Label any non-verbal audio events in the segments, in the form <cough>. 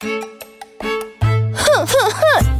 哼哼哼。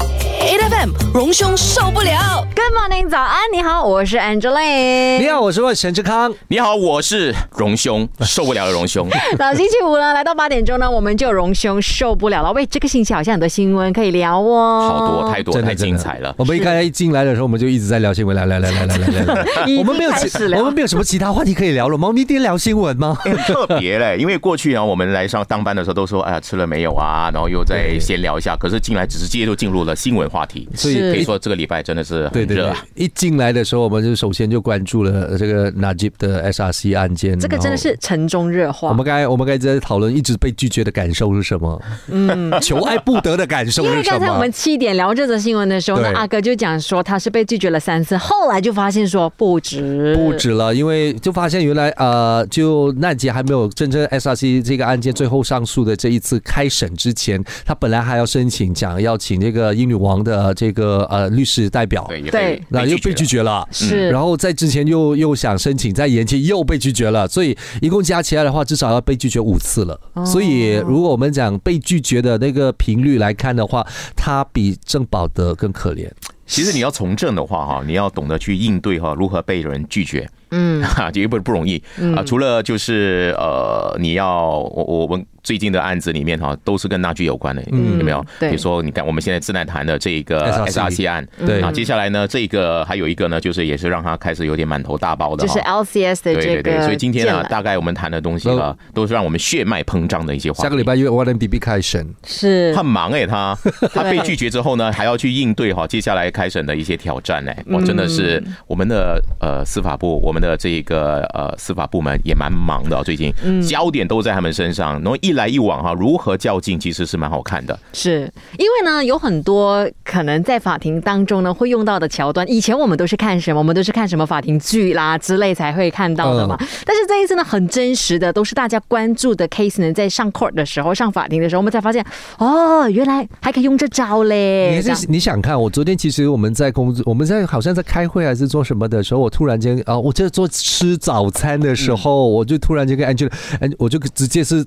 FM，荣兄受不了。Good morning，早安，你好，我是 Angeline。你好，我是陈志康。你好，我是荣兄，受不了的荣兄。<laughs> 老星期五呢，来到八点钟呢，我们就荣兄受不了了。喂，这个星期好像很多新闻可以聊哦，好多，太多，太精彩了。我们一开一进来的时候，我们就一直在聊新闻，来来来来来来来，我们没有，我们没有什么其他话题可以聊了吗？我们一定聊新闻吗？很特别嘞，因为过去啊，我们来上当班的时候都说，哎呀，吃了没有啊？然后又再闲聊一下，可是进来直接就进入了新闻话题。所以可以说这个礼拜真的是对对对很热啊。，一进来的时候，我们就首先就关注了这个 Najib 的 SRC 案件。这个真的。是城中热话。我们刚才我们刚才在讨论，一直被拒绝的感受是什么？嗯，求爱不得的感受因为是什么刚才我们？七点聊这则新闻的时候呢，阿哥就讲说他是被拒绝了三次，后来就发现说不止，不止了，因为就发现原来呃，就奈吉还没有真正 SRC 这个案件最后上诉的这一次开审之前，他本来还要申请讲要请这个英女王的这个呃律师代表，对，那又被拒绝绝了。是，然后在之前又又想申请再延期，又被拒绝了，所以一共加起来的话，至少要被拒绝五次了。哦所以如果我们讲被拒绝的那个频率来看的话，他比郑宝德更可怜。其实你要从政的话哈，你要懂得去应对哈，如何被人拒绝。嗯，哈，<laughs> 这不不容易。啊。除了就是呃，你要我我们最近的案子里面哈，都是跟那句有关的，有没有？对。比如说，你看我们现在正在谈的这一个 SRC SRC 案，对。啊，接下来呢，这个还有一个呢，就是也是让他开始有点满头大包的就是 LCS。的这个对对对，所以今天啊，大概我们谈的东西啊，都是让我们血脉膨胀的一些话。下个礼拜因为 o n B B 开审，是。很忙哎、他。<laughs> 他被拒绝之后呢，还要去应对哈接下来开审的一些挑战哎、哇，真的是我们的呃司法部，我们的这个呃司法部门也蛮忙的、哦，最近焦点都在他们身上，然后一来一往哈，如何较劲其实是蛮好看的。是因为呢，有很多可能在法庭当中呢会用到的桥段，以前我们都是看什么，我们都是看什么法庭剧啦之类才会看到的嘛。但是这一次呢，很真实的，都是大家关注的 case 呢，在上 court 的时候，上法庭的时候，我们才发现，哦，原来还可以用这招嘞。你是你想看，我昨天其实我们在工作，我们在好像在开会还是做什么的时候，我突然间啊，我在做吃早餐的时候，我就突然间跟 Angela，哎，我就直接是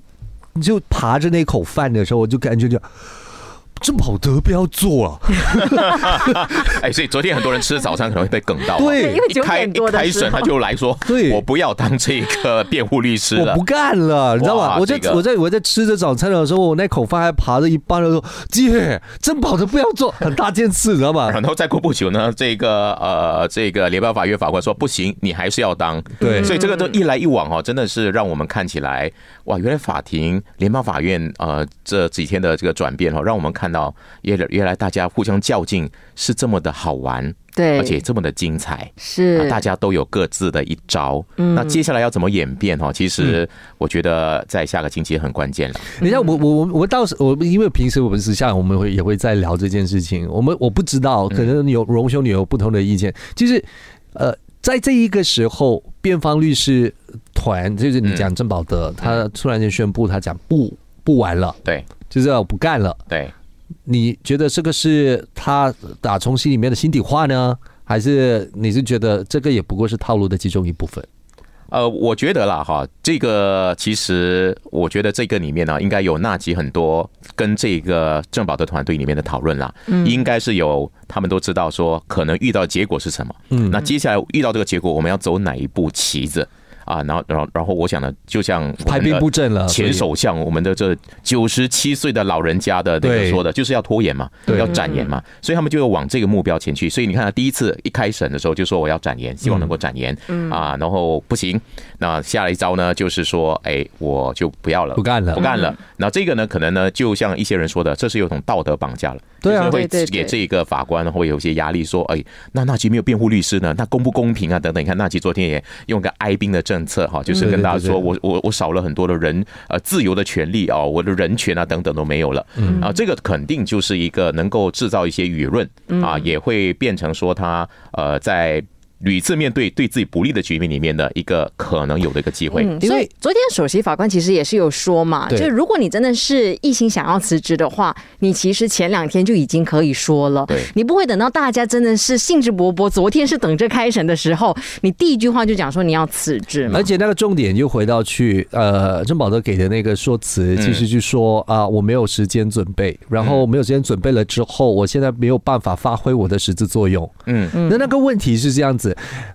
就爬着那口饭的时候，我就跟 Angela 讲。郑宝德不要做啊！<laughs> 哎，所以昨天很多人吃早餐可能会被梗到啊，对因为九一开点多一开审的时他就来说，<laughs> 对我不要当这个辩护律师了我不。干了，你知道吗？我在哇这个我在我在吃着早餐的时候，我那口饭还爬着一半的时候，姐，郑宝德不要做，很大件事，你知道吗？<laughs> 然后再过不久呢，这个呃，这个联邦法院法官说不行，你还是要当。对所以这个都一来一往哦，真的是让我们看起来哇，原来法庭、联邦法院呃这几天的这个转变哦，让我们看到原来原来大家互相较劲是这么的好玩，对，而且这么的精彩。是啊，大家都有各自的一招。嗯那接下来要怎么演变哦？其实我觉得在下个星期很关键了。你看我我我我到时我因为平时我们私下我们会也会在聊这件事情，我们我不知道，可能有荣兄你有不同的意见，就是呃，在这一个时候，辩方律师团就是你讲郑宝德，他突然间宣布他讲不不玩了，对。就是要不干了，对，你觉得这个是他打从心里面的心底话呢，还是你是觉得这个也不过是套路的其中一部分？呃，我觉得啦，哈，这个其实我觉得这个里面呢，应该有纳吉很多跟这个郑宝的团队里面的讨论啦，嗯。应该是有他们都知道说可能遇到结果是什么，嗯。那接下来遇到这个结果，我们要走哪一步棋子啊？然后，然后，然后我想呢，就像排兵布阵了，前首相，我们的这九十七岁的老人家的那个说的，就是要拖延嘛，对要展延嘛，所以他们就要往这个目标前去。所以你看，他第一次一开审的时候就说我要展延，希望能够展延，啊，然后不行，那下了一招呢，就是说，哎，我就不要了，不干了不干了。那这个呢，可能呢，就像一些人说的，这是有种道德绑架了。对啊就是会对对对给这个法官会有一些压力，说，哎，那纳吉没有辩护律师呢，那公不公平啊？等等，你看纳吉昨天也用个哀兵的政策哈，就是跟大家说我我我少了很多的人呃自由的权利啊，我的人权啊等等都没有了，啊，这个肯定就是一个能够制造一些舆论啊，也会变成说他呃在。屡次面对对自己不利的局面里面的一个可能有的一个机会。嗯，所以昨天首席法官其实也是有说嘛，就是如果你真的是一心想要辞职的话，你其实前两天就已经可以说了，对你不会等到大家真的是兴致勃勃，昨天是等着开审的时候，<laughs> 你第一句话就讲说你要辞职嘛而。且那个重点又回到去，呃，郑宝德给的那个说辞，嗯其实就说啊、我没有时间准备，然后没有时间准备了之后，我现在没有办法发挥我的实质作用。嗯嗯，那那个问题是这样子，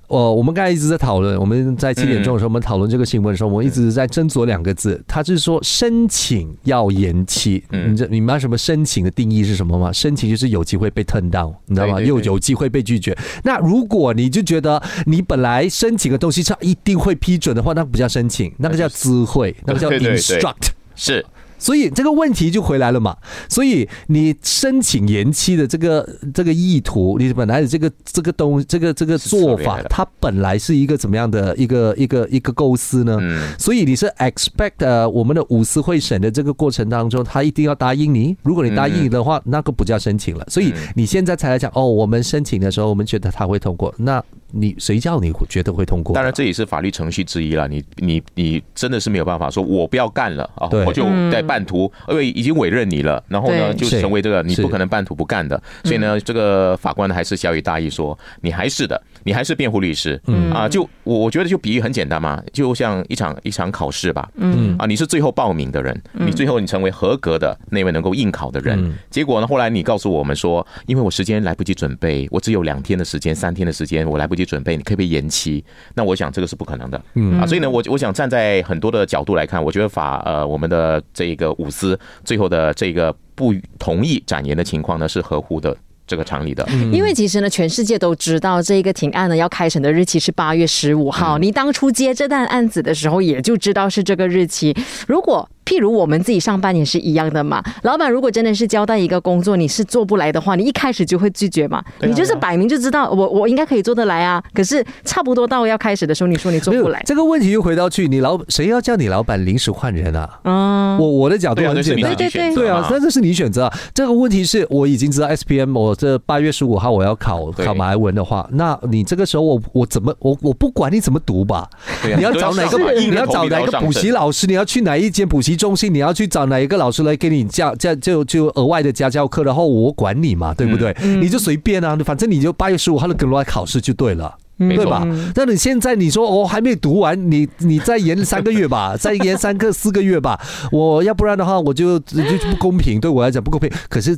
呃，我们刚才一直在讨论，我们在七点钟的时候，我们讨论这个新闻的时候，我们一直在斟酌两个字，他是说申请要延期。嗯你这你们什么申请的定义是什么吗？申请就是有机会被 turn down，你知道吗？又有机会被拒绝。那如果你就觉得你本来申请的东西是一定会批准的话，那不叫申请，那个叫知会，那个叫 instruct。是所以这个问题就回来了嘛。所以你申请延期的这个这个意图，你本来的这个这个东这个这个做法它本来是一个怎么样的一个一个一个构思呢？嗯所以你是 expect 呃我们的五司会审的这个过程当中，他一定要答应你。如果你答应的话，那个不叫申请了。所以嗯你现在才来讲哦，我们申请的时候，我们觉得他会通过，那你谁叫你觉得会通过？当然，这也是法律程序之一了。你你你真的是没有办法说，我不要干了啊，我就在半途，因为已经委任你了，然后呢，就是成为这个你不可能半途不干的。所以呢，这个法官呢还是小以大意说，你还是的，你还是辩护律师，嗯。啊，就我我觉得就比喻很简单嘛，就像一场一场考试吧，嗯。啊，你是最后报名的人，你最后你成为合格的那位能够应考的人。嗯，结果呢，后来你告诉我们说，因为我时间来不及准备，我只有两天的时间、三天的时间，我来不及准备，你可以不可以延期？那我想这个是不可能的，嗯。啊，所以呢，我我想站在很多的角度来看，我觉得法呃我们的这一个舞司最后的这个不同意展颜的情况呢，是合乎的。这个常理的。因为其实呢，全世界都知道这个庭案呢要开审的日期是八月十五号。你当初接这单案子的时候，也就知道是这个日期。如果譬如我们自己上班也是一样的嘛，老板如果真的是交代一个工作你是做不来的话，你一开始就会拒绝嘛。啊你就是摆明就知道我我应该可以做得来啊，可是差不多到要开始的时候，你说你做不来，这个问题又回到去，你老谁要叫你老板临时换人啊？嗯，我我的角度很简单这是你自。己选择对啊嘛，那这是你选择啊。这个问题是我已经知道 SPM，我这八月十五号我要考考马来文的话，那你这个时候我我怎么我我不管你怎么读吧，啊你要找哪个你要找哪个补习老师，你要去哪一间补习中心，你要去找哪一个老师来给你教教就就额外的家教课，然后我管你嘛，对不对？你就随便啊，反正你就八月十五号的跟我来考试就对了。没错对吧？那你现在你说我、哦、还没读完，你 <laughs> 你再延三个月吧，<laughs> 再延三个四个月吧，我要不然的话我就就就不公平，对我来讲不公平。可是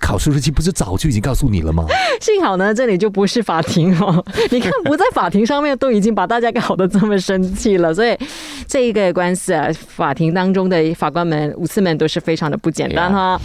考试日期不是早就已经告诉你了吗？<laughs> 幸好呢，这里就不是法庭哦。你看，不在法庭上面，都已经把大家搞得这么生气了，所以这一个官司啊，法庭当中的法官们、五次们都是非常的不简单哈。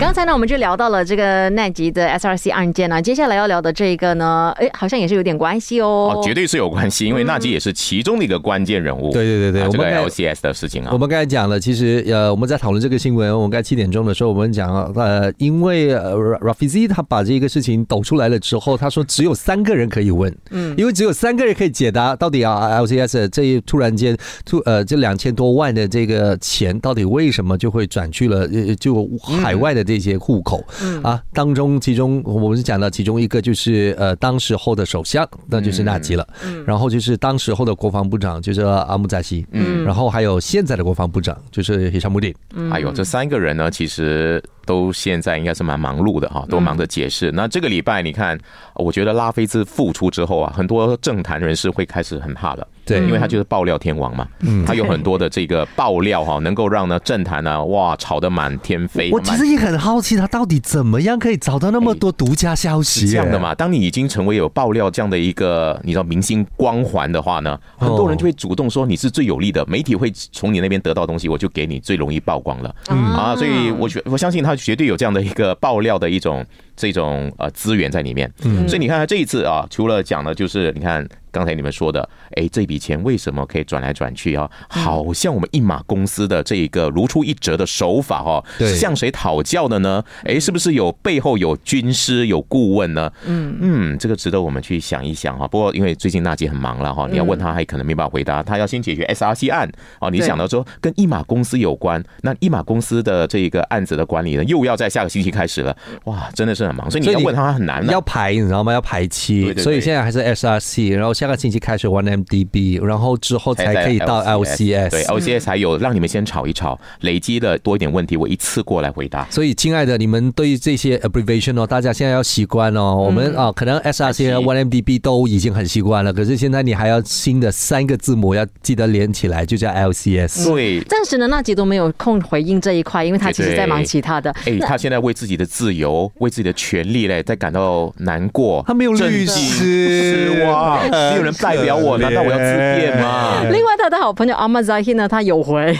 刚才呢，我们就聊到了这个奈吉的 SRC 案件呢，接下来要聊的这一个呢，哎，好像也是有点关系哦哦，。绝对是有关系，因为纳吉也是其中的一个关键人物。对对对对啊这个我们 LCS 的事情啊我，们刚才讲了，其实呃，我们在讨论这个新闻，我们刚才七点钟的时候，我们讲了，呃，因为呃 Rafizi 他把这个事情抖出来了之后，他说只有三个人可以问，嗯，因为只有三个人可以解答到底啊 LCS 这一突然间突呃这两千多万的这个钱到底为什么就会转去了呃就海外的这些户口，啊，当中其中我们是讲到其中一个就是呃当时候的首相，那就是纳吉了，然后就是当时候的国防部长就是阿姆扎西，嗯，然后还有现在的国防部长就是希沙穆丁，哎呦，这三个人呢，其实都现在应该是蛮忙碌的哈，都忙着解释。那这个礼拜你看，我觉得拉菲兹复出之后啊，很多政坛人士会开始很怕了。对因为他就是爆料天王嘛，嗯他有很多的这个爆料哈，能够让呢政坛呢哇吵得满天飞。我其实也很好奇，他到底怎么样可以找到那么多独家消息？是这样的？嘛？当你已经成为有爆料这样的一个你知道明星光环的话呢，很多人就会主动说你是最有利的，媒体会从你那边得到东西，我就给你最容易曝光了。嗯啊，所以我觉我相信他绝对有这样的一个爆料的一种这种呃资源在里面。所以你看他这一次啊，除了讲的就是你看。刚才你们说的，哎，这笔钱为什么可以转来转去啊？好像我们一马公司的这一个如出一辙的手法哦，对向谁讨教的呢？哎，是不是有背后有军师有顾问呢？嗯嗯，这个值得我们去想一想哈。不过因为最近娜姐很忙了哈，你要问她还可能没办法回答，她要先解决 SRC 案哦。你想到说跟一马公司有关，那一马公司的这一个案子的管理呢，又要在下个星期开始了，哇，真的是很忙，所以你要问她很难的要排，你知道吗？要排期，所以现在还是 SRC，然后下个星期开始 OneMDB，然后之后才可以到 LCS。对，LCS 才有让你们先吵一吵，累积的多一点问题，我一次过来回答。所以，亲爱的，你们对这些 abbreviation 哦，大家现在要习惯哦。我们啊，可能 SRC 和 OneMDB 都已经很习惯了，可是现在你还要新的三个字母要记得连起来，就叫 LCS。对，暂时呢，娜姐都没有空回应这一块，因为她其实在忙其他的。哎，他现在为自己的自由、为自己的权利嘞，在感到难过。他没有律师失望，没 <laughs> 有人代表我，难道我要自辩吗？另外，他的好朋友阿玛扎希呢，他有回，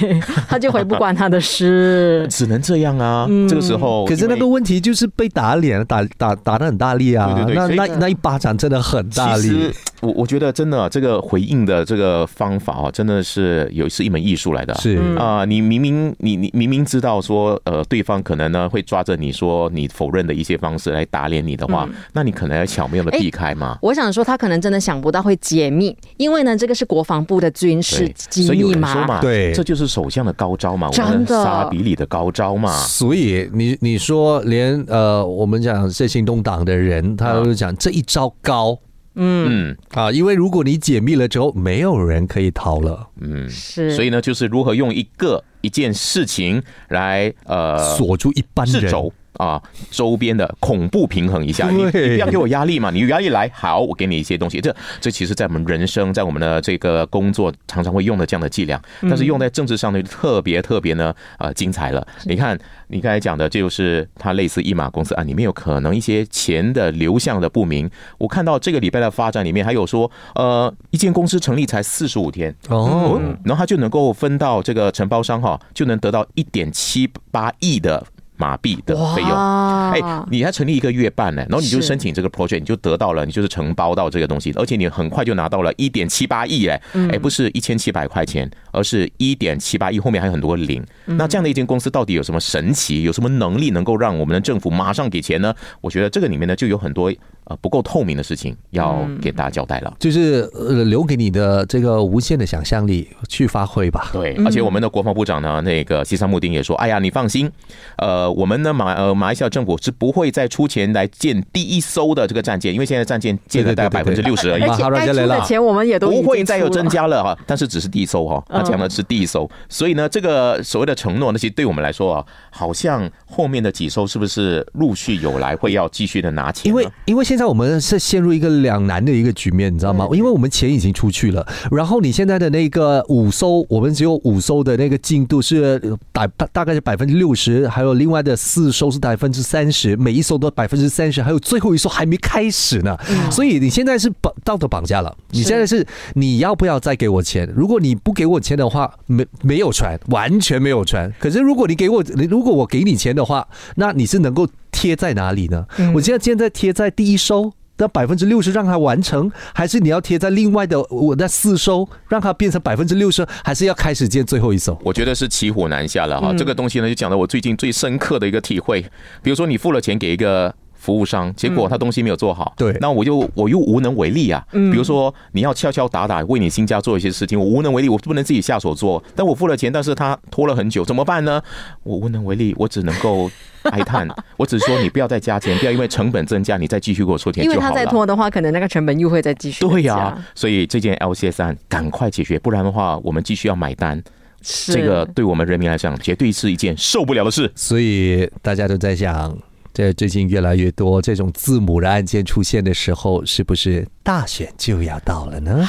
他就回不关他的事。只能这样啊！这个时候，可是那个问题就是被打脸，打打打的很大力啊！那对对对所以那那一巴掌真的很大力其实。我我觉得真的这个回应的这个方法啊，真的是有是一门艺术来的。是啊、你明明你你明明知道说，呃，对方可能呢会抓着你说你否认的一些方式来打脸你的话，那你可能要巧妙的避开嘛。我想说，他可能真的想不到会解密，因为呢，这个是国防部的军事对，机密嘛。对。这就是首相的高招嘛，我真的。们沙比里的高招嘛。所以你你说连呃，我们讲这行动党的人，他都讲这一招高。嗯。啊，因为如果你解密了之后，没有人可以逃了，嗯，是，所以呢，就是如何用一个一件事情来呃锁住一般人。啊，周边的恐怖平衡一下，你你不要给我压力嘛，你有压力来，好，我给你一些东西。这这其实，在我们人生，在我们的这个工作，常常会用的这样的伎俩，但是用在政治上呢，就特别特别呢，呃，精彩了。你看，你刚才讲的，这就是它类似一马公司案里面有可能一些钱的流向的不明。我看到这个礼拜的发展里面还有说，呃，一间公司成立才四十五天，哦，然后他就能够分到这个承包商哈，就能得到一点七八亿的马币的费用。哎，你还成立一个月半呢，然后你就申请这个嗯 project，你就得到了，你就是承包到这个东西，而且你很快就拿到了一点七八亿哎，嗯哎，不是一千七百块钱，而是一点七八亿，后面还有很多零。嗯那这样的一间公司到底有什么神奇，有什么能力能够让我们的政府马上给钱呢？我觉得这个里面呢就有很多呃不够透明的事情要嗯给大家交代了。就是呃，留给你的这个无限的想象力去发挥吧。对，而且我们的国防部长呢，那个西山木丁也说，哎呀，你放心，呃，我们呢马呃马来西亚政府是不会再出钱来建第一艘的这个战舰，因为现在战舰建了大概百分之六十而已对。而且马哈拉该出加雷拉的钱我们也都已不经会再有增。加了哈，但是只是第一艘哈，他讲的是第一艘，所以呢，这个所谓的承诺，那其实对我们来说啊，好像后面的几艘是不是陆续有来会要继续的拿钱？因为因为现在我们是陷入一个两难的一个局面，你知道吗？因为我们钱已经出去了，然后你现在的那个五艘，我们只有五艘的那个进度是百大大概是百分之六十，还有另外的四艘是百分之三十，每一艘都百分之三十，还有最后一艘还没开始呢。所以你现在是绑道德绑架了，你现在是你要不要再给我钱？如果你不给我钱的话，没没有船，完全没有船。可是如果你给我，如果我给你钱的话，那你是能够贴在哪里呢？我现在现在贴在第一收。那百分之六十让它完成，还是你要贴在另外的我那四收，让它变成百分之六十，还是要开始建最后一艘？我觉得是骑虎难下了哈。嗯这个东西呢，就讲到我最近最深刻的一个体会。比如说，你付了钱给一个服务商，结果他东西没有做好，对那我就我又无能为力啊。比如说，你要敲敲打打为你新家做一些事情，我无能为力，我不能自己下手做。但我付了钱，但是他拖了很久，怎么办呢？我无能为力，我只能够哀叹。<laughs> 我只说你不要再加钱，不要因为成本增加，你再继续给我出钱因为他就好。再拖的话，可能那个成本又会再继续对呀、呀、所以这件 LCS 案赶快解决，不然的话，我们继续要买单。是这个对我们人民来讲，绝对是一件受不了的事。所以大家都在想，这最近越来越多这种字母的案件出现的时候，是不是大选就要到了呢？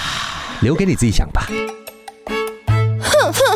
留给你自己想吧。哼哼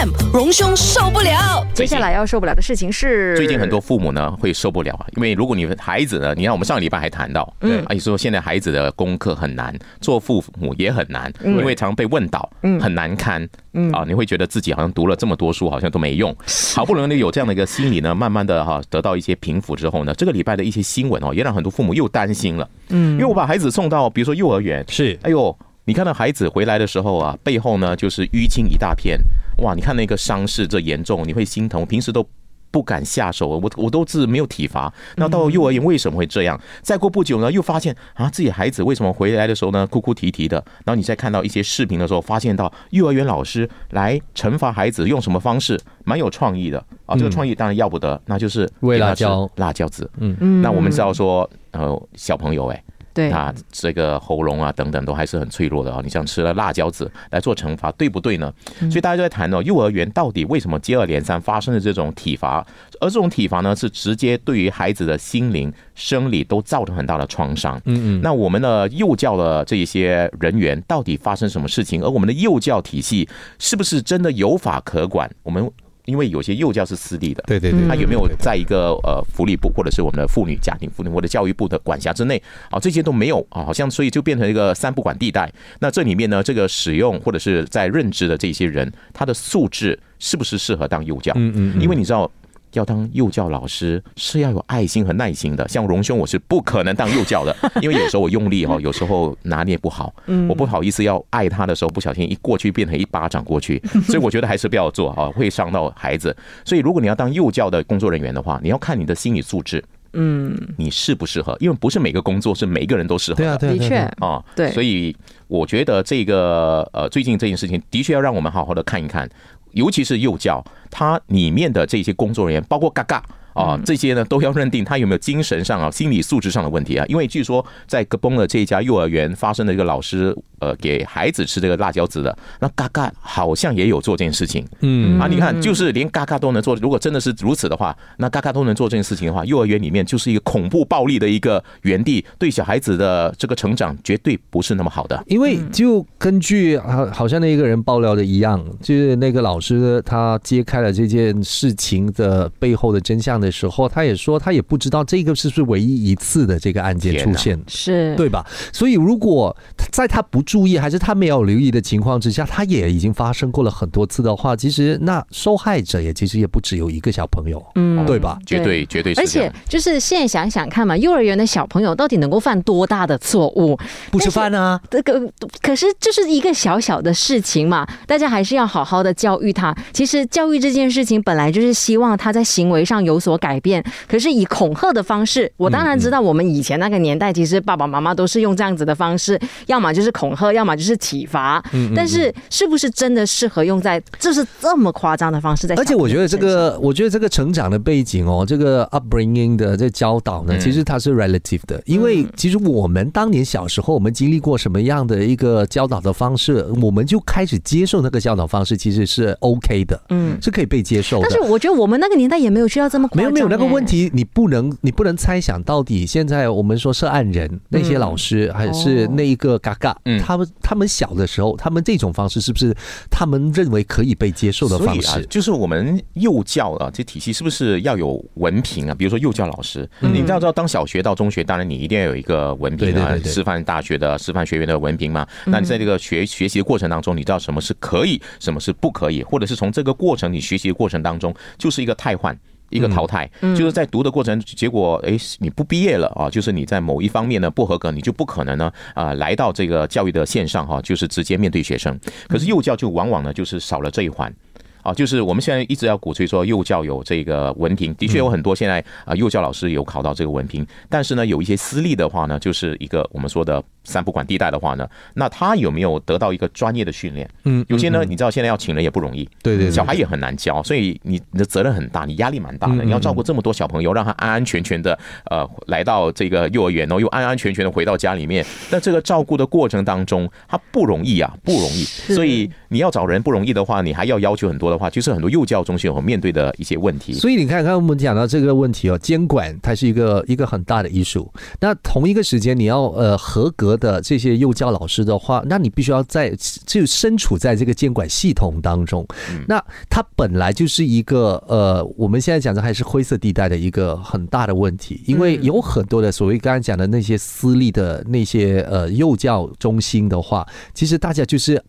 FM 荣兄受不了。接下来要受不了的事情是，最近很多父母呢会受不了啊，因为如果你孩子呢，你看我们上个礼拜还谈到，嗯。啊，你说现在孩子的功课很难，做父母也很难，因为常被问到，嗯，很难堪，嗯。啊，你会觉得自己好像读了这么多书，好像都没用，好不容易有这样的一个心理呢，慢慢的哈得到一些平复之后呢，这个礼拜的一些新闻哦，也让很多父母又担心了，嗯，因为我把孩子送到比如说幼儿园，是。哎呦，你看到孩子回来的时候啊，背后呢就是淤青一大片，哇，你看那个伤势这严重，你会心疼。平时都不敢下手，我我都是没有体罚。那到幼儿园为什么会这样？再过不久呢，又发现啊，自己孩子为什么回来的时候呢，哭哭啼啼的？然后你再看到一些视频的时候，发现到幼儿园老师来惩罚孩子用什么方式，蛮有创意的啊。这个创意当然要不得，那就是喂辣椒辣椒籽。嗯嗯那我们知道说，呃，小朋友哎、对，他这个喉咙啊等等都还是很脆弱的啊。你像吃了辣椒子来做惩罚，对不对呢？所以大家就在谈哦，幼儿园到底为什么接二连三发生的这种体罚，而这种体罚呢，是直接对于孩子的心灵、生理都造成很大的创伤。嗯嗯，那我们的幼教的这一些人员到底发生什么事情？而我们的幼教体系是不是真的有法可管？我们因为有些幼教是私立的，对对对，他有没有在一个呃福利部或者是我们的妇女家庭妇女或者教育部的管辖之内啊？这些都没有啊，好像所以就变成一个三不管地带。那这里面呢，这个使用或者是在任职的这些人，他的素质是不是适合当幼教？嗯嗯嗯因为你知道。要当幼教老师是要有爱心和耐心的，像荣兄我是不可能当幼教的，因为有时候我用力哦，有时候拿捏不好，我不好意思要爱他的时候，不小心一过去变成一巴掌过去，<laughs> 所以我觉得还是不要做啊，会伤到孩子。所以如果你要当幼教的工作人员的话，你要看你的心理素质，嗯，你适不适合，因为不是每个工作是每一个人都适合。的。的确。啊，对。所以我觉得这个呃，最近这件事情的确要让我们好好的看一看，尤其是幼教，它里面的这些工作人员，包括嘎嘎。啊，这些呢都要认定他有没有精神上啊、心理素质上的问题啊。因为据说在格崩的这一家幼儿园发生的一个老师，呃，给孩子吃这个辣椒籽的，那嘎嘎好像也有做这件事情。嗯啊，你看，就是连嘎嘎都能做，如果真的是如此的话，那嘎嘎都能做这件事情的话，幼儿园里面就是一个恐怖暴力的一个园地，对小孩子的这个成长绝对不是那么好的。因为就根据好好像那个人爆料的一样，就是那个老师他揭开了这件事情的背后的真相的时候，他也说他也不知道这个是不是唯一一次的这个案件出现。是，对吧？所以如果在他不注意，还是他没有留意的情况之下，他也已经发生过了很多次的话，其实那受害者也其实也不只有一个小朋友，嗯对吧？绝对绝对是而且。就是现在想想看嘛，幼儿园的小朋友到底能够犯多大的错误？不吃饭啊，这个可是就是一个小小的事情嘛，大家还是要好好的教育他。其实教育这件事情本来就是希望他在行为上有所改变，可是以恐吓的方式，我当然知道我们以前那个年代，其实爸爸妈妈都是用这样子的方式，要么就是恐吓，要么就是体罚。但是是不是真的适合用在就是这么夸张的方式在？而且我觉得这个，我觉得这个成长的背景哦，这个 upbringing 的这教导呢，嗯其实它是 relative 的，因为其实我们当年小时候，我们经历过什么样的一个教导的方式，我们就开始接受那个教导方式，其实是 OK 的，嗯。是可以被接受的但。是我觉得我们那个年代也没有需要这么没有没有那个哎问。题，你不能你不能猜想到底现在我们说涉案人那些老师还是那一个嘎嘎，嗯他们他们小的时候，他们这种方式是不是他们认为可以被接受的方式，？就是我们幼教啊，这体系是不是要有文凭啊？比如说幼教老师，嗯你知道，知道当小学到中学，当然你一定要有一个文凭啊师范大学的师范学院的文凭嘛。那你在这个学学习的过程当中，你知道什么是可以，什么是不可以，或者是从这个过程你学习的过程当中，就是一个汰换。一个淘汰，就是在读的过程，结果哎，你不毕业了啊，就是你在某一方面呢不合格，你就不可能呢啊来到这个教育的线上哈，就是直接面对学生。可是幼教就往往呢就是少了这一环。啊，就是我们现在一直要鼓吹说幼教有这个文凭，的确有很多现在啊幼教老师有考到这个文凭，但是呢，有一些私立的话呢，就是一个我们说的三不管地带的话呢，那他有没有得到一个专业的训练？嗯有些呢，你知道现在要请人也不容易，对对对小孩也很难教，所以你你的责任很大，你压力蛮大的，你要照顾这么多小朋友，让他安安全全的呃来到这个幼儿园，然后又安安全全的回到家里面。那这个照顾的过程当中，他不容易啊，不容易。所以你要找人不容易的话，你还要要求很多的话，就是很多幼教中心有面对的一些问题。所以你看，刚刚我们讲到这个问题哦，监管它是一个一个很大的艺术。那同一个时间，你要呃合格的这些幼教老师的话，那你必须要在就身处在这个监管系统当中。那它本来就是一个呃，我们现在讲的还是灰色地带的一个很大的问题，因为有很多的所谓刚才讲的那些私立的那些呃幼教中心的话，其实大家就是。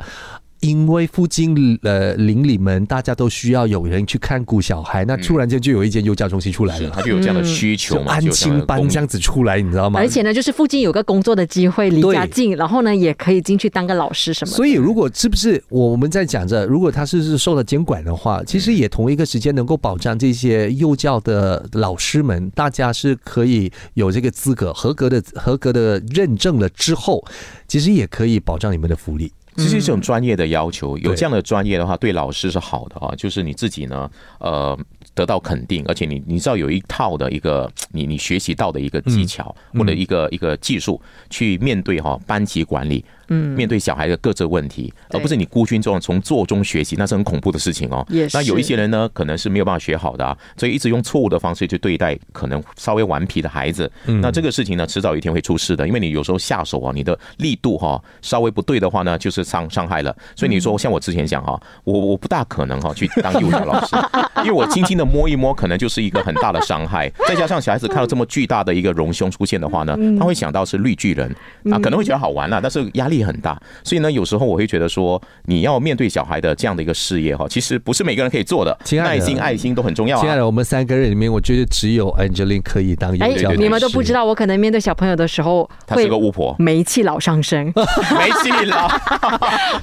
因为附近呃邻里们大家都需要有人去看顾小孩，那突然间就有一间幼教中心出来了，是他就有这样的需求嘛，安亲班这样子出来，你知道吗？而且呢，就是附近有个工作的机会，离家近，然后呢，也可以进去当个老师什么。所以，如果是不是我们在讲着，如果他是是受了监管的话，其实也同一个时间能够保障这些幼教的老师们，大家是可以有这个资格合格的合格的认证了之后，其实也可以保障你们的福利。这是一种专业的要求，有这样的专业的话，对老师是好的啊。就是你自己呢，呃，得到肯定，而且你你知道有一套的一个你你学习到的一个技巧、或者一个一个技术，去面对哈班级管理，嗯，面对小孩的各自问题，而不是你孤军中从做中学习，那是很恐怖的事情哦。也是那有一些人呢，可能是没有办法学好的啊，所以一直用错误的方式去对待可能稍微顽皮的孩子。那这个事情呢，迟早有一天会出事的，因为你有时候下手啊，你的力度哈稍微不对的话呢，就是伤伤害了。所以你说像我之前讲哈，我我不大可能哈去当幼教老师，<laughs> 因为我轻轻的摸一摸，可能就是一个很大的伤害。再加上小孩子看到这么巨大的一个隆胸出现的话呢，他会想到是绿巨人啊，可能会觉得好玩啦，但是压力很大。所以呢，有时候我会觉得说，你要面对小孩的这样的一个事业哈，其实不是每个人可以做的，亲爱的耐心、爱心都很重要啊。亲爱的，我们三个人里面，我觉得只有 Angeline 可以当幼哎教老师。你们都不知道，我可能面对小朋友的时候她是个巫婆，煤气老上身。没戏了。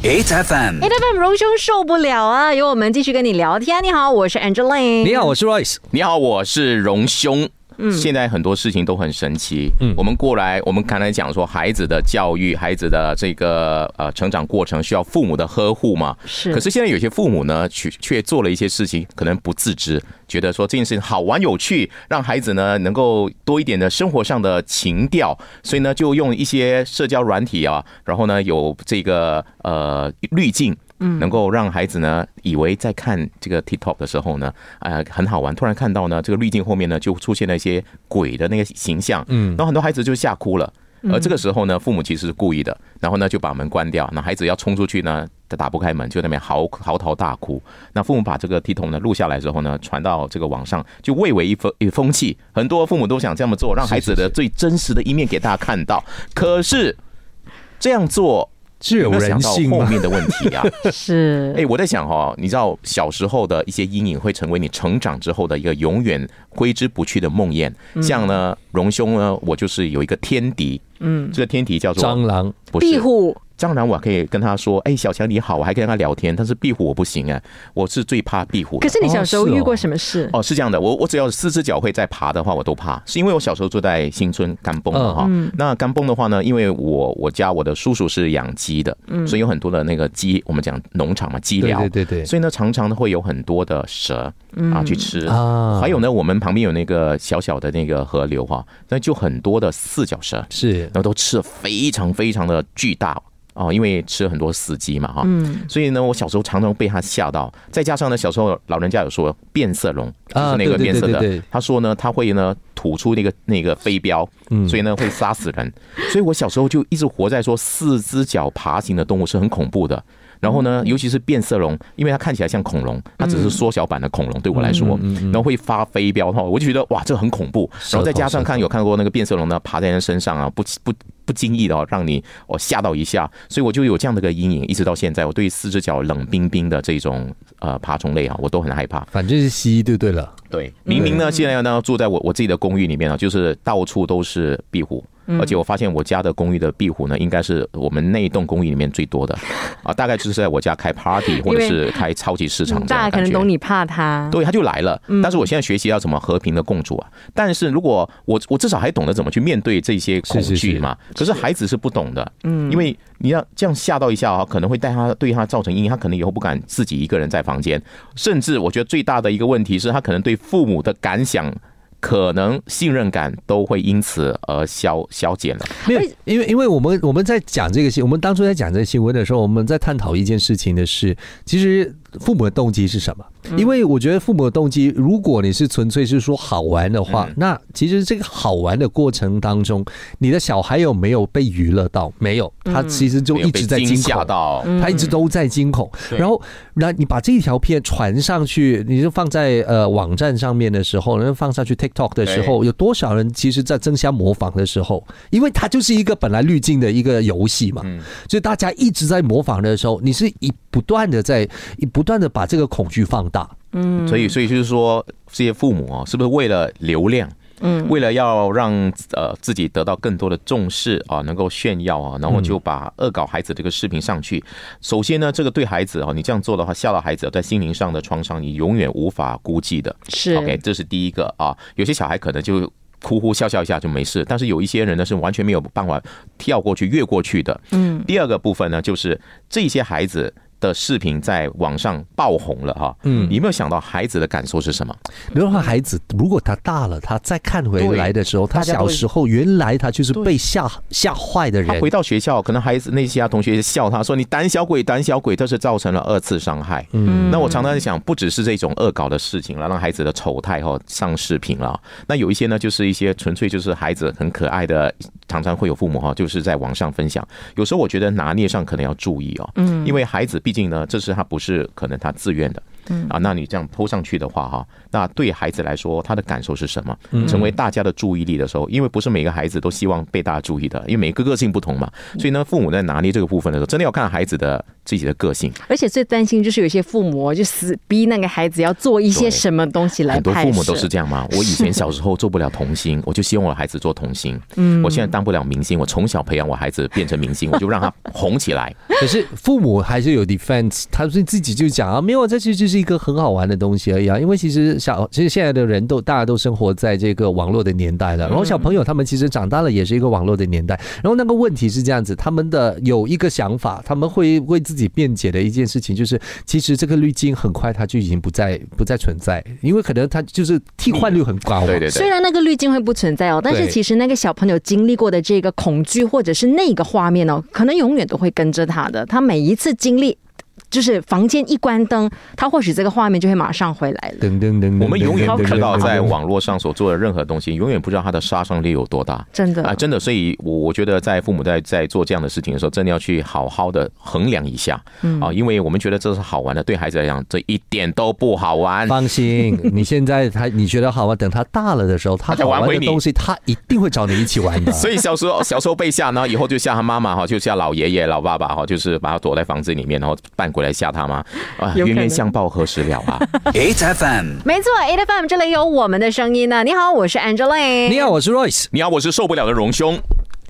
8FM. A F M 荣兄受不了啊！由我们继续跟你聊天。你好，我是 Angeline。你好，我是 Royce。你好，我是荣兄。现在很多事情都很神奇。嗯我们过来，我们刚才讲说，孩子的教育，孩子的这个呃成长过程需要父母的呵护嘛。是可是现在有些父母呢，却却做了一些事情，可能不自知，觉得说这件事情好玩有趣，让孩子呢能够多一点的生活上的情调，所以呢就用一些社交软体啊，然后呢有这个呃滤镜。嗯，能够让孩子呢以为在看这个 TikTok 的时候呢，呃，很好玩。突然看到呢，这个滤镜后面呢就出现了一些鬼的那个形象，嗯，然后很多孩子就吓哭了。而这个时候呢，父母其实是故意的，然后呢就把门关掉，那孩子要冲出去呢，他打不开门，就在那边嚎嚎啕大哭。那父母把这个 TikTok 呢录下来之后呢，传到这个网上，就蔚为一风一风气。很多父母都想这么做，让孩子的最真实的一面给大家看到。可是这样做是有没有想到人性吗？后面的问题啊？<laughs> 是。哎、我在想哈，你知道小时候的一些阴影会成为你成长之后的一个永远挥之不去的梦魇。像呢，荣兄呢，我就是有一个天敌，嗯，这个天敌叫做蟑螂，不是。壁虎，蟑螂，我可以跟他说，哎、小强你好，我还可以跟他聊天，但是壁虎我不行哎，我是最怕壁虎。可是你小时候遇过什么事？哦，是这样的，我我只要四只脚会在爬的话，我都怕，是因为我小时候住在新村甘崩嘛哈。嗯。那甘崩的话呢，因为我我家我的叔叔是养鸡的，所以有很多的那个鸡，我们讲农场嘛，鸡对寮，对对对，所以呢，常常会有很多的蛇啊去吃。啊。还有呢，我们旁边有那个小小的那个河流哈，那就很多的四脚蛇，是。然后都吃的非常非常的巨大哦，因为吃了很多死鸡嘛哈，所以呢，我小时候常常被他吓到，再加上呢，小时候老人家有说变色龙，就是啊那个变色的对对对，他说呢，他会呢吐出那个那个飞镖，嗯。所以呢会杀死人，所以我小时候就一直活在说四只脚爬行的动物是很恐怖的。然后呢，尤其是变色龙，因为它看起来像恐龙，它只是缩小版的恐龙，对我来说，然后会发飞镖哈，我就觉得哇，这很恐怖。然后再加上看有看过那个变色龙呢，爬在人身上啊，不不不经意的哦，让你哦吓到一下，所以我就有这样的个阴影，一直到现在，我对四只脚冷冰冰的这种呃爬虫类啊，我都很害怕。反正是蜥蜴就对了。对，明明呢，现在呢住在我我自己的公寓里面啊，就是到处都是壁虎。而且我发现我家的公寓的壁虎呢，应该是我们那一栋公寓里面最多的啊，大概就是在我家开 party <laughs> 或者是开超级市场大家可能懂。你怕它。对，他就来了。但是我现在学习要怎么和平的共处啊。但是如果我我至少还懂得怎么去面对这些恐惧嘛。可是孩子是不懂的，嗯，因为你要这样吓到一下啊，可能会带他对他造成阴影，他可能以后不敢自己一个人在房间，甚至我觉得最大的一个问题是他可能对父母的感想。可能信任感都会因此而消消减了。没有，因为因为我们我们在讲这个新，我们当初在讲这个新闻的时候，我们在探讨一件事情的是，其实父母的动机是什么？因为我觉得父母的动机，如果你是纯粹是说好玩的话，嗯。那其实这个好玩的过程当中，你的小孩有没有被娱乐到？没有，他其实就一直在惊吓。到，他一直都在惊恐，对。然后，然后你把这一条片传上去，你就放在呃网站上面的时候，然后放上去 TikTok 的时候，有多少人其实在争相模仿的时候，因为它就是一个本来滤镜的一个游戏嘛，嗯。所以大家一直在模仿的时候，你是一不断的在一不断的把这个恐惧放大，嗯所以所以就是说，这些父母哦，是不是为了流量？嗯，为了要让呃自己得到更多的重视啊，能够炫耀啊，然后就把恶搞孩子这个视频上去。首先呢，这个对孩子啊，你这样做的话，吓到孩子在心灵上的创伤，你永远无法估计的。是 OK，这是第一个啊。有些小孩可能就哭哭笑笑一下就没事，但是有一些人呢是完全没有办法跳过去、越过去的。嗯。第二个部分呢，就是这些孩子。的视频在网上爆红了哈，嗯，你有没有想到孩子的感受是什么？比如说孩子如果他大了，他再看回来的时候，他小时候原来他就是被吓吓坏的人他回，到学校，可能孩子那些啊同学笑他说你胆小鬼，胆小鬼，这是造成了二次伤害。嗯，那我常常在想，不只是这种恶搞的事情了，让孩子的丑态哈上视频了。那有一些呢，就是一些纯粹就是孩子很可爱的，常常会有父母哈，就是在网上分享。有时候我觉得拿捏上可能要注意哦，嗯，因为孩子毕竟呢，这是他不是可能他自愿的。啊，那你这样抛上去的话，哈，那对孩子来说，他的感受是什么？成为大家的注意力的时候，因为不是每个孩子都希望被大家注意的，因为每个个性不同嘛，所以呢，父母在拿捏这个部分的时候，真的要看孩子的自己的个性。而且最担心就是有些父母就死逼那个孩子要做一些什么东西来很多，父母都是这样嘛。我以前小时候做不了童星，我就希望我的孩子做童星。<laughs> 嗯，我现在当不了明星，我从小培养我孩子变成明星，我就让他红起来。<laughs> 可是父母还是有 defense，他是自己就讲啊，没有，这其实就是一个很好玩的东西而已啊。因为其实小，其实现在的人都大家都生活在这个网络的年代了，然后小朋友他们其实长大了也是一个网络的年代。然后那个问题是这样子，他们的有一个想法，他们会为自己辩解的一件事情，就是其实这个滤镜很快它就已经不再不再存在，因为可能它就是替换率很高嘛。对对对，虽然那个滤镜会不存在哦，但是其实那个小朋友经历过的这个恐惧，或者是那个画面哦，可能永远都会跟着他的。他每一次经历，就是房间一关灯，他或许这个画面就会马上回来了。噔噔噔噔，我们永远不知道在网网络上所做的任何东西，永远不知道它的杀伤力有多大。真的啊，真的，所以我我觉得在父母在在做这样的事情的时候，真的要去好好的衡量一下啊，因为我们觉得这是好玩的，对孩子来讲这一点都不好玩。放心，你现在他你觉得好玩，等他大了的时候，他好玩回你玩的东西，他一定会找你一起玩的。<laughs> <laughs> 所以小时候小时候被吓，然后以后就吓他妈妈哈，就吓老爷爷老爸爸哈，就是把他躲在房子里面，然后扮鬼来吓他吗啊，冤冤相报何时了啊？<laughs> 8FM. 没错，A F M 这里有我们的声音呢。你好，我是 Angela。你好，我是 Royce。你好，我是受不了的荣兄。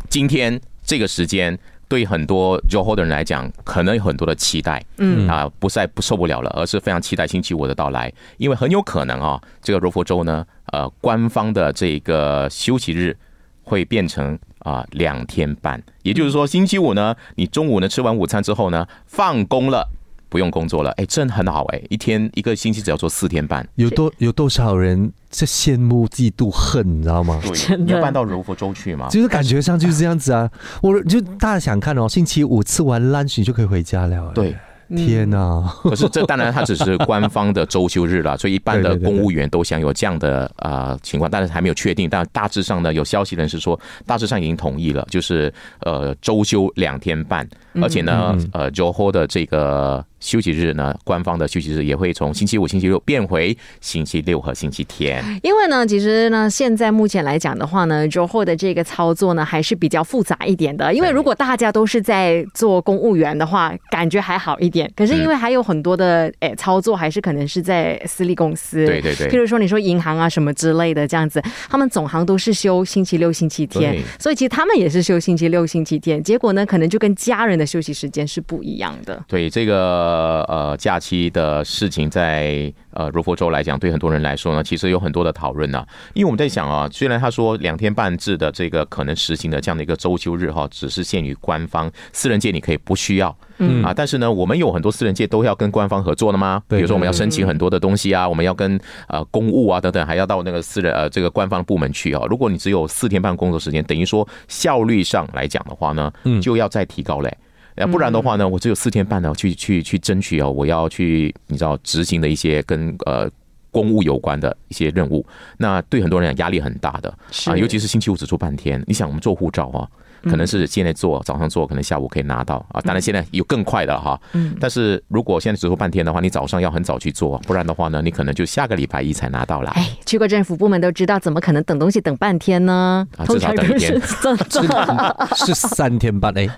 今天这个时间。对很多 Joho 的人来讲，可能有很多的期待，嗯啊，不再不受不了了，而是非常期待星期五的到来，因为很有可能啊，这个柔佛州呢，呃，官方的这个休息日会变成啊两天半，也就是说，星期五呢，你中午呢吃完午餐之后呢，放工了。不用工作了，哎，真很好哎！一天一个星期只要做四天半，有多有多少人在羡慕、嫉妒、恨，你知道吗？对，真的你要搬到柔佛州去吗？就是感觉上就是这样子啊！<laughs> 我就大家想看哦，星期五吃完 lunch 你就可以回家了。对，天哪！可是这当然它只是官方的周休日了，所以一般的公务员都享有这样的呃情况，但是还没有确定。但大致上呢，有消息人士说，大致上已经同意了，就是呃周休两天半，而且呢，呃 Joho 的这个休息日呢，官方的休息日也会从星期五、星期六变回星期六和星期天。因为呢，其实呢，现在目前来讲的话呢 h o 的这个操作呢，还是比较复杂一点的。因为如果大家都是在做公务员的话，感觉还好一点。可是因为还有很多的诶操作，还是可能是在私立公司，对对对譬如说你说银行啊什么之类的这样子，他们总行都是休星期六、星期天，所以其实他们也是休星期六、星期天。结果呢，可能就跟家人的休息时间是不一样的。对这个个呃假期的事情在呃柔佛州来讲，对很多人来说呢，其实有很多的讨论呐。因为我们在想啊，虽然他说两天半制的这个可能实行的这样的一个周休日哈，只是限于官方，私人界你可以不需要。嗯啊，但是呢，我们有很多私人界都要跟官方合作的吗？比如说我们要申请很多的东西啊，我们要跟呃公务啊等等，还要到那个私人呃这个官方部门去啊。如果你只有四天半工作时间，等于说效率上来讲的话呢，就要再提高嘞。要不然的话呢，我只有四天半呢，去去去争取哦，我要去你知道执行的一些跟呃公务有关的一些任务，那对很多人讲压力很大的啊，尤其是星期五只做半天。你想我们做护照啊。可能是现在做，早上做，可能下午可以拿到啊。当然现在有更快的哈，嗯。但是如果现在只做半天的话，你早上要很早去做，不然的话呢，你可能就下个礼拜一才拿到了。哎，去过政府部门都知道，怎么可能等东西等半天呢？啊至少等一天，<laughs> <laughs> 是三天半哎。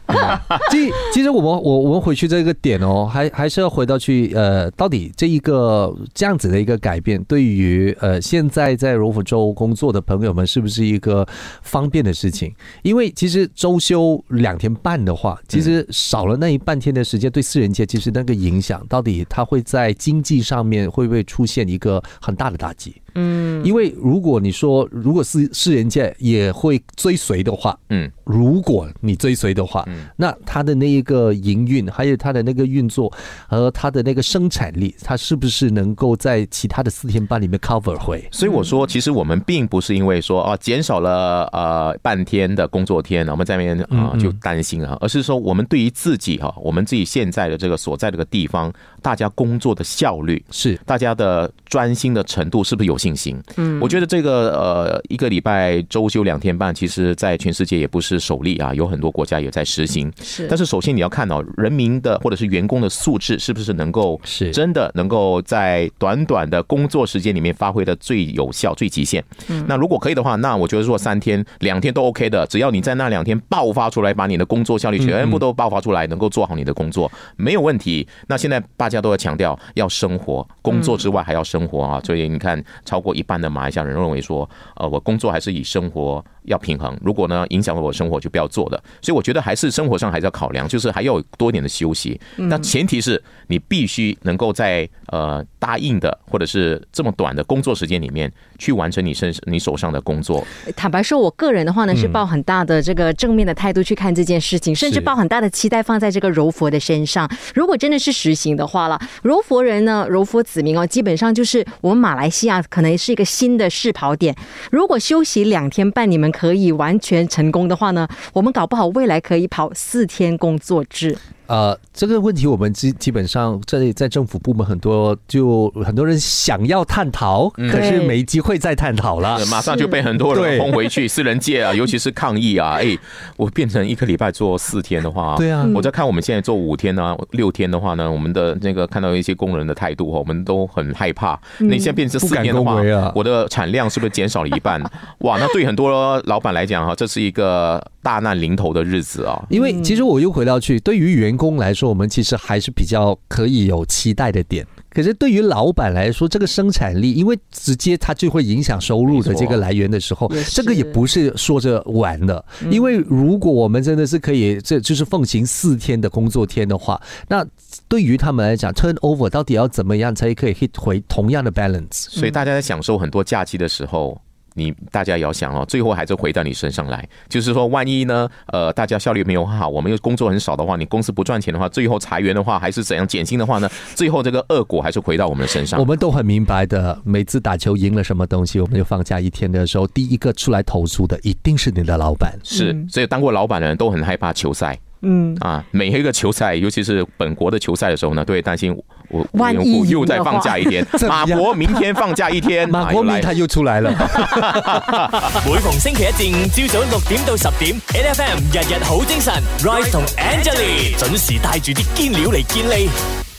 其其实我们我我们回去这个点哦，还还是要回到去呃，到底这一个这样子的一个改变，对于呃现在在柔佛州工作的朋友们，是不是一个方便的事情？因为其实。周休两天半的话，其实少了那一半天的时间，对私人界其实那个影响，到底它会在经济上面会不会出现一个很大的打击？嗯，因为如果你说如果是世人界也会追随的话，嗯，如果你追随的话，嗯，那它的那一个营运，还有它的那个运作和它的那个生产力，它是不是能够在其他的四天半里面 cover 回？所以我说，其实我们并不是因为说啊减少了呃半天的工作天，我们在那边啊就担心啊，而是说我们对于自己哈，我们自己现在的这个所在这个地方，大家工作的效率是大家的专心的程度是不是有？信心，嗯，我觉得这个呃，一个礼拜周休两天半，其实在全世界也不是首例啊，有很多国家也在实行。是，但是首先你要看到人民的或者是员工的素质是不是能够是真的能够在短短的工作时间里面发挥的最有效、最极限。嗯，那如果可以的话，那我觉得说三天、两天都 OK 的，只要你在那两天爆发出来，把你的工作效率全部都爆发出来，能够做好你的工作，没有问题。那现在大家都要强调要生活，工作之外还要生活啊，所以你看。超过一半的马来西亚人认为说，呃，我工作还是以生活。要平衡，如果呢影响了我生活，就不要做的。所以我觉得还是生活上还是要考量，就是还要多一点的休息。那前提是你必须能够在呃答应的或者是这么短的工作时间里面去完成你身你手上的工作。坦白说，我个人的话呢是抱很大的这个正面的态度去看这件事情，甚至抱很大的期待放在这个柔佛的身上。如果真的是实行的话了，柔佛人呢，柔佛子民哦，基本上就是我们马来西亚可能是一个新的试跑点。如果休息两天半，你们。可以完全成功的话呢，我们搞不好未来可以跑四天工作制。呃，这个问题我们基基本上在在政府部门很多就很多人想要探讨，可是没机会再探讨了，马上就被很多人轰回去。私人界啊，尤其是抗议啊，哎，我变成一个礼拜做四天的话，对啊，我在看我们现在做五天呢、六天的话呢，我们的那个看到一些工人的态度，我们都很害怕。那现在变成四天的话，我的产量是不是减少了一半？<laughs> 哇，那对很多老板来讲哈，这是一个大难临头的日子啊。因为其实我又回到去，对于员工来说，我们其实还是比较可以有期待的点。可是对于老板来说，这个生产力，因为直接它就会影响收入的这个来源的时候，这个也不是说着玩的。因为如果我们真的是可以，这就是奉行四天的工作天的话，那对于他们来讲，turnover 到底要怎么样才可以 hit 回同样的 balance？所以大家在享受很多假期的时候。你大家也要想哦，最后还是回到你身上来。就是说，万一呢，呃，大家效率没有很好，我们又工作很少的话，你公司不赚钱的话，最后裁员的话，还是怎样减薪的话呢？<laughs> 最后这个恶果还是回到我们身上。我们都很明白的，每次打球赢了什么东西，我们就放假一天的时候，第一个出来投诉的一定是你的老板。是，所以当过老板的人都很害怕球赛。嗯。啊，每一个球赛，尤其是本国的球赛的时候呢，都会担心我万一又再放假一天，马国明天放假一天，<laughs> 马国明他又出来了。<laughs> 每逢星期一至五朝早六點到十點，N F M 日日好精神，Rise 同 Angelie 準時帶住啲堅料嚟健利。